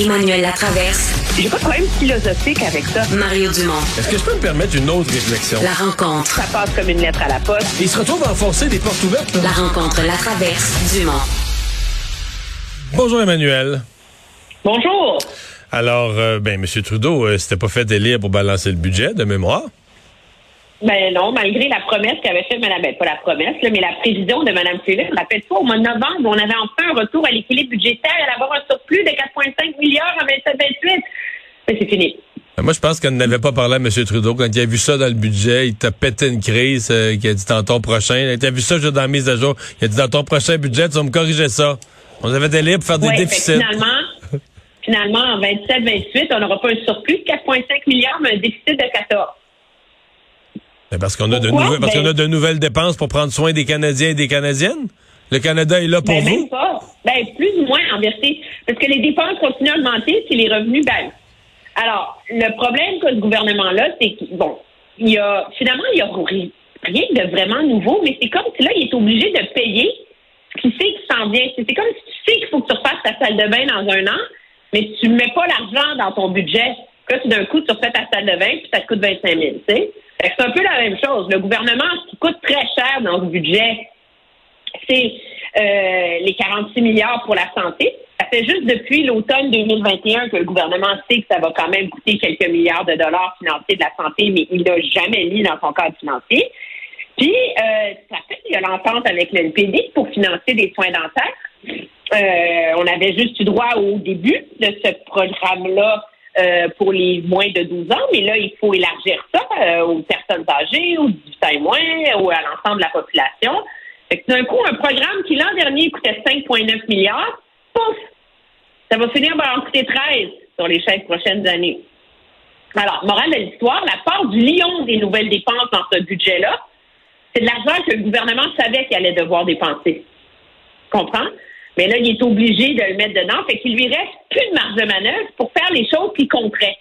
Emmanuel Latraverse. J'ai pas de problème philosophique avec ça. Mario Dumont. Est-ce que je peux me permettre une autre réflexion? La rencontre. Ça passe comme une lettre à la poste. Il se retrouve à enfoncer des portes ouvertes. La rencontre, la traverse, Dumont. Bonjour Emmanuel. Bonjour. Alors, euh, ben, M. Trudeau, euh, c'était pas fait délire pour balancer le budget de mémoire. Ben non, malgré la promesse qu'avait faite Mme, ben pas la promesse, là, mais la prévision de Mme Philippe. Rappelle-toi, au mois de novembre, on avait enfin un retour à l'équilibre budgétaire et avoir un surplus de 4,5 milliards en 27-28. Mais c'est fini. Ben, moi, je pense qu'on n'avait pas parlé à M. Trudeau. Quand il a vu ça dans le budget, il t'a pété une crise, euh, il a dit dans ton prochain. Il a vu ça juste dans la mise à jour. Il a dit dans ton prochain budget, tu vas me corriger ça. On avait des pour faire des Ouais, que déficits. finalement, finalement, en 27-28, on n'aura pas un surplus de 4,5 milliards, mais un déficit de 14. Ben, parce qu'on a de parce Ben- qu'on a de nouvelles dépenses pour prendre soin des Canadiens et des Canadiennes. Le Canada est là pour Ben, vous. même pas. Ben, plus ou moins, en vérité. Parce que les dépenses continuent à augmenter si les revenus baissent. Alors, le problème que ce gouvernement-là, c'est que, bon, il y a, finalement, il y a ri- rien de vraiment nouveau, mais c'est comme si là, il est obligé de payer ce qu'il sait qui s'en vient. C'est c'est comme si tu sais qu'il faut que tu refasses ta salle de bain dans un an, mais tu ne mets pas l'argent dans ton budget. Là, tout d'un coup, tu refais ta salle de bain, puis ça te coûte 25 000, tu sais. Que C'est un peu la même chose. Le gouvernement, ce qui coûte très cher dans ce budget, c'est euh, les 46 milliards pour la santé. Ça fait juste depuis l'automne 2021 que le gouvernement sait que ça va quand même coûter quelques milliards de dollars financiers de la santé, mais il l'a jamais mis dans son cadre financier. Puis, euh, ça fait qu'il y a l'entente avec le pour financer des soins dentaires. Euh, on avait juste eu droit au début de ce programme-là euh, pour les moins de 12 ans, mais là, il faut élargir ça euh, aux personnes âgées, aux 18 ans et moins, ou à l'ensemble de la population. D'un coup, un programme qui l'an dernier coûtait 5,9 milliards, pouf, ça va finir par en coûter 13 sur les 16 prochaines années. Alors, morale de l'histoire, la part du lion des nouvelles dépenses dans ce budget-là, c'est de l'argent que le gouvernement savait qu'il allait devoir dépenser. Comprends? Mais là, il est obligé de le mettre dedans, fait qu'il lui reste plus de marge de manœuvre pour faire les choses qui compteraient.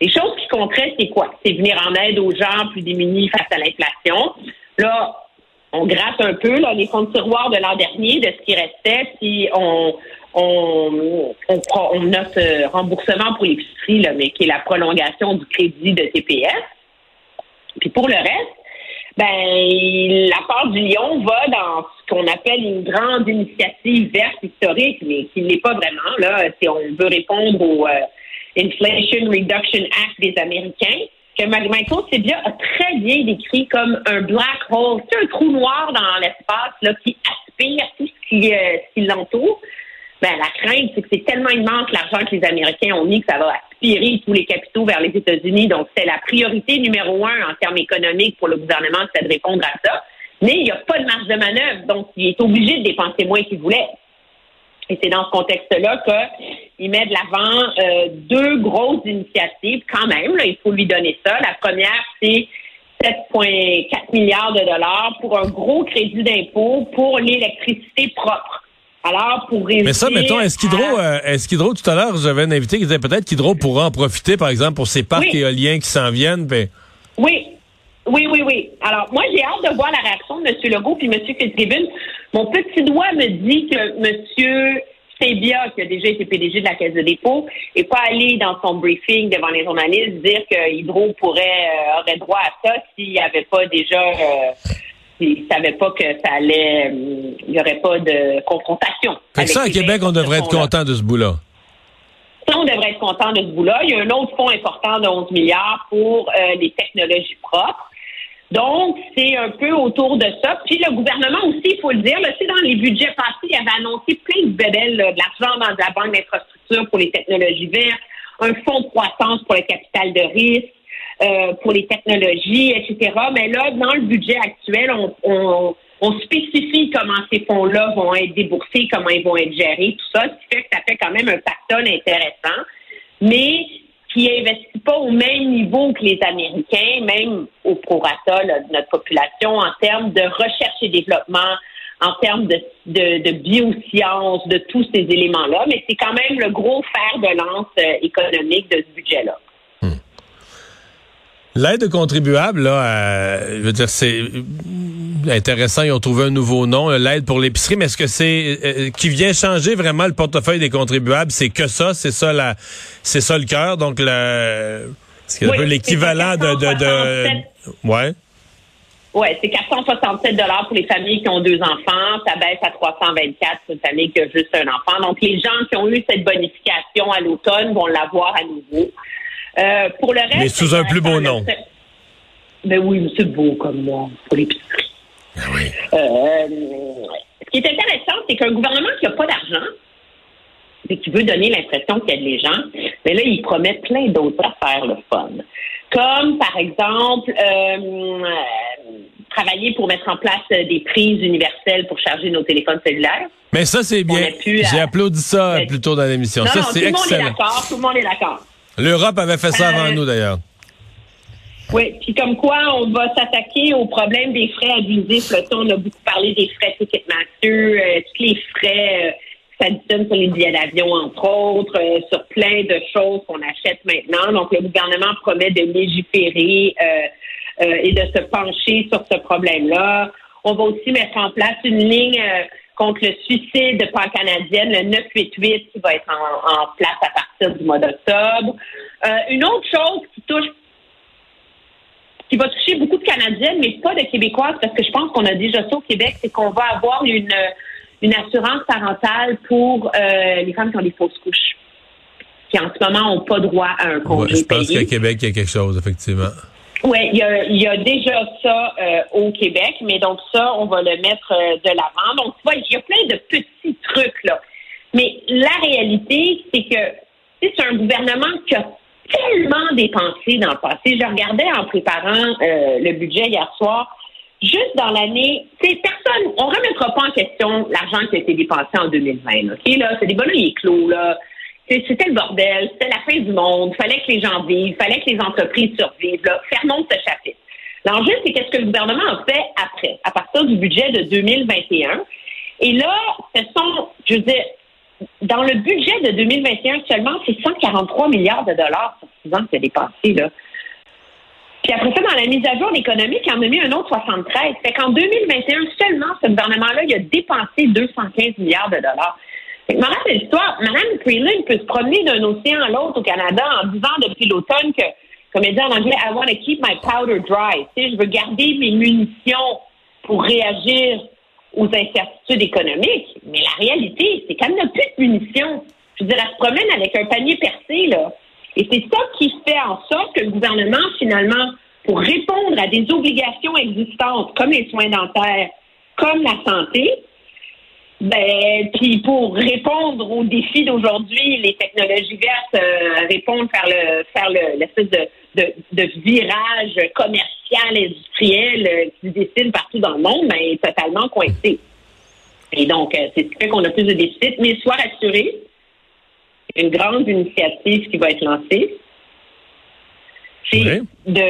Les choses qui compteraient, c'est quoi? C'est venir en aide aux gens plus démunis face à l'inflation. Là, on gratte un peu là, les fonds de tiroir de l'an dernier, de ce qui restait, puis on, on, on, euh, remboursement pour l'épicerie, mais qui est la prolongation du crédit de TPS. Puis pour le reste, ben la part du Lion va dans ce qu'on appelle une grande initiative verte historique, mais qui ne l'est pas vraiment. Là, si on veut répondre au euh, Inflation Reduction Act des Américains, que Michael Sebia a très bien décrit comme un black hole, c'est un trou noir dans l'espace là qui aspire tout ce qui, euh, qui l'entoure. Ben, la crainte, c'est que c'est tellement immense l'argent que les Américains ont mis que ça va aspirer tous les capitaux vers les États-Unis. Donc, c'est la priorité numéro un en termes économiques pour le gouvernement, c'est de répondre à ça. Mais il n'y a pas de marge de manœuvre, donc il est obligé de dépenser moins qu'il voulait. Et c'est dans ce contexte-là qu'il met de l'avant euh, deux grosses initiatives quand même. Il faut lui donner ça. La première, c'est 7,4 milliards de dollars pour un gros crédit d'impôt pour l'électricité propre. Alors, pour réussir... Mais ça, mettons, est-ce qu'Hydro, euh, est-ce qu'Hydro, tout à l'heure, j'avais un invité qui disait peut-être qu'Hydro pourra en profiter, par exemple, pour ces parcs Oui. éoliens qui s'en viennent. Ben, Oui. Oui, oui, oui. Alors, moi, j'ai hâte de voir la réaction de M. Legault puis M. Fitzgibbon. Mon petit doigt me dit que M. Sebia, qui a déjà été PDG de la Caisse de dépôt, n'est pas allé dans son briefing devant les journalistes dire que Hydro pourrait, euh, aurait droit à ça s'il n'y avait pas déjà, euh, s'il savait pas que ça allait, euh, il n'y aurait pas de confrontation. fait que ça, à Québec, on devrait être content de ce bout-là. Ça, on devrait être content de ce bout-là. Il y a un autre fonds important de 11 milliards pour euh, les technologies propres. Donc, c'est un peu autour de ça. Puis le gouvernement aussi, il faut le dire, là, sais, dans les budgets passés, il avait annoncé plein de bébelles, là, de l'argent dans de la banque d'infrastructure pour les technologies vertes, un fonds de croissance pour le capital de risque, euh, pour les technologies, etc. Mais là, dans le budget actuel, on, on, on spécifie comment ces fonds-là vont être déboursés, comment ils vont être gérés, tout ça, ce qui fait que ça fait quand même un pactole intéressant, mais qui investit pas au même niveau que les Américains, même au prorata là, de notre population, en termes de recherche et développement, en termes de, de, de biosciences, de tous ces éléments-là, mais c'est quand même le gros fer de lance euh, économique de ce budget-là. L'aide contribuable, là, euh, je veux dire, c'est intéressant. Ils ont trouvé un nouveau nom, l'aide pour l'épicerie. Mais est-ce que c'est euh, qui vient changer vraiment le portefeuille des contribuables? C'est que ça, c'est ça la, c'est ça le cœur. Donc le, c'est un peu l'équivalent de, de, de, ouais. Oui, c'est 467 dollars pour les familles qui ont deux enfants. Ça baisse à 324 pour une famille qui a juste un enfant. Donc, les gens qui ont eu cette bonification à l'automne vont l'avoir à nouveau. Euh, pour le reste... Mais sous un plus beau nom. Ben oui, c'est beau comme moi pour l'épicerie. Ben oui. Euh, ce qui est intéressant, c'est qu'un gouvernement qui n'a pas d'argent, et qui veut donner l'impression qu'il y a des gens, mais là, il promet plein d'autres affaires, le fun. Comme, par exemple, euh, travailler pour mettre en place des prises universelles pour charger nos téléphones cellulaires. Mais ça, c'est bien. J'ai applaudi ça plus tôt dans l'émission. Ça, c'est excellent. Tout le monde est d'accord. L'Europe avait fait ça avant euh, nous, d'ailleurs. Oui, puis comme quoi on va s'attaquer au problème des frais abusifs. Là, on a beaucoup parlé des frais Ticketmaster, euh, tous les frais euh, s'additionnent sur les billets d'avion, entre autres, euh, sur plein de choses qu'on achète maintenant. Donc, le gouvernement promet de légiférer et de se pencher sur ce problème-là. On va aussi mettre en place une ligne contre le suicide pan-canadienne, le 988, qui va être en, en, place à partir du mois d'octobre. une autre chose qui touche qui va toucher beaucoup de Canadiennes, mais pas de Québécoises, parce que je pense qu'on a déjà ça au Québec, c'est qu'on va avoir une, une assurance parentale pour euh, les femmes qui ont des fausses couches, qui en ce moment n'ont pas droit à un congé ouais, Je pense qu'à Québec, il y a quelque chose, effectivement. Oui, il y a, y a, déjà ça euh, au Québec, mais donc ça, on va le mettre euh, de l'avant. Donc, tu vois, il y a plein de petits trucs, là. Mais la réalité, c'est que c'est un gouvernement qui a tellement dépensé dans le passé. Je regardais en préparant euh, le budget hier soir. Juste dans l'année, personne, on remettra pas en question l'argent qui a été dépensé en 2020. Ok, là, c'est des bonhommes clos là. C'était le bordel, c'était la fin du monde. Il fallait que les gens vivent, il fallait que les entreprises survivent. Fermons ce chapitre. L'enjeu, c'est qu'est-ce que le gouvernement a fait après, à partir du budget de 2021. Et là, ce sont, je veux dire, dans le budget de 2021 seulement, c'est 143 milliards de dollars sur six ans a dépassé, là. Puis après ça, dans la mise à jour économique, il en a mis un autre 73. Fait qu'en 2021, seulement, ce gouvernement-là, il a dépensé 215 milliards de dollars. Fait que ma l'histoire, Mme Freeland peut se promener d'un océan à l'autre au Canada en disant depuis l'automne que, comme elle dit en anglais, I want to keep my powder dry. Tu sais, je veux garder mes munitions pour réagir aux incertitudes économiques. Mais la réalité, c'est qu'elle n'a plus de munitions. Je veux dire, elle se promène avec un panier percé, là. Et c'est ça qui fait en sorte que le gouvernement, finalement, pour répondre à des obligations existantes, comme les soins dentaires, comme la santé, ben, puis pour répondre aux défis d'aujourd'hui, les technologies vertes euh, répondent faire le faire de, de, de, virage commercial industriel euh, qui se dessine partout dans le monde, ben, est totalement coincé. Et donc, euh, c'est ce qui fait qu'on a plus de déficit, mais soit rassuré, une grande initiative qui va être lancée, c'est de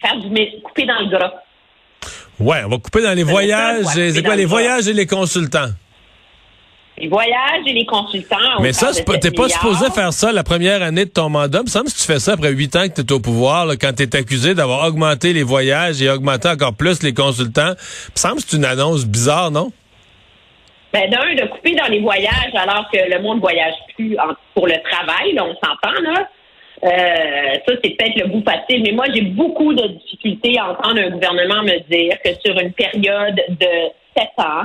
faire du couper dans le gras. Ouais, on va couper dans les voyages. C'est quoi les voyages et les consultants? Les voyages et les consultants. Mais ça, t'es pas supposé faire ça la première année de ton mandat. Me semble que tu fais ça après huit ans que tu es au pouvoir, là, quand tu es accusé d'avoir augmenté les voyages et augmenté encore plus les consultants. Me semble que c'est une annonce bizarre, non? Ben, d'un, de couper dans les voyages alors que le monde voyage plus pour le travail, là, on s'entend, là. Euh, ça, c'est peut-être le bout facile, mais moi, j'ai beaucoup de difficultés à entendre un gouvernement me dire que sur une période de sept ans,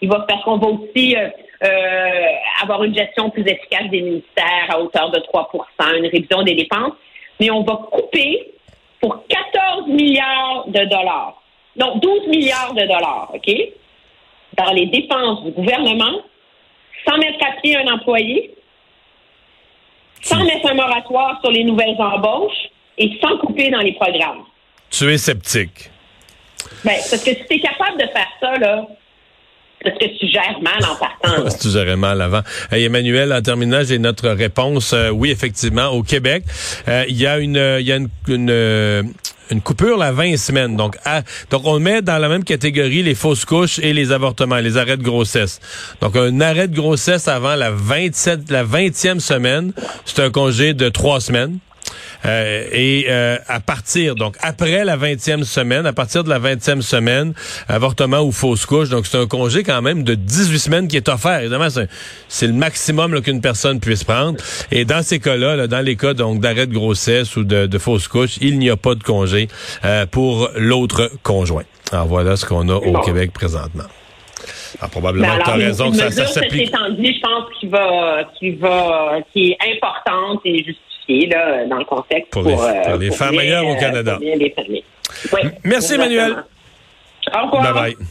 il va faire qu'on va aussi euh, euh, avoir une gestion plus efficace des ministères à hauteur de 3% une révision des dépenses, mais on va couper pour 14 milliards de dollars. Non, 12 milliards de dollars, OK? Dans les dépenses du gouvernement, sans mettre à pied un employé, sans mettre un moratoire sur les nouvelles embauches et sans couper dans les programmes. Tu es sceptique. Ben, parce que si tu es capable de faire ça, là, parce que tu gères mal en partant. tu gères mal avant. Emmanuel, en terminant, j'ai notre réponse. Euh, oui, effectivement, au Québec, euh, il y a une, il y a une, une, euh, coupure la 20 semaines. Donc, donc on met dans la même catégorie les fausses couches et les avortements, les arrêts de grossesse. Donc, un arrêt de grossesse avant la 27, la 20e semaine, c'est un congé de trois semaines. Euh, et euh, à partir, donc après la 20e semaine, à partir de la 20e semaine, avortement ou fausse couche, donc c'est un congé quand même de 18 semaines qui est offert. Évidemment, c'est le maximum qu'une personne puisse prendre. Et dans ces cas-là, dans les cas donc d'arrêt de grossesse ou de, de fausse couche, il n'y a pas de congé euh, pour l'autre conjoint. Alors voilà ce qu'on a au Québec présentement. Alors, probablement que tu as raison que ça, ça s'applique. je pense qu'il va, qu'il va, qui est importante et justifiée là, dans le contexte pour, les, euh, les femmes ailleurs au Canada. Oui, Merci, Emmanuel. Au revoir. Bye bye.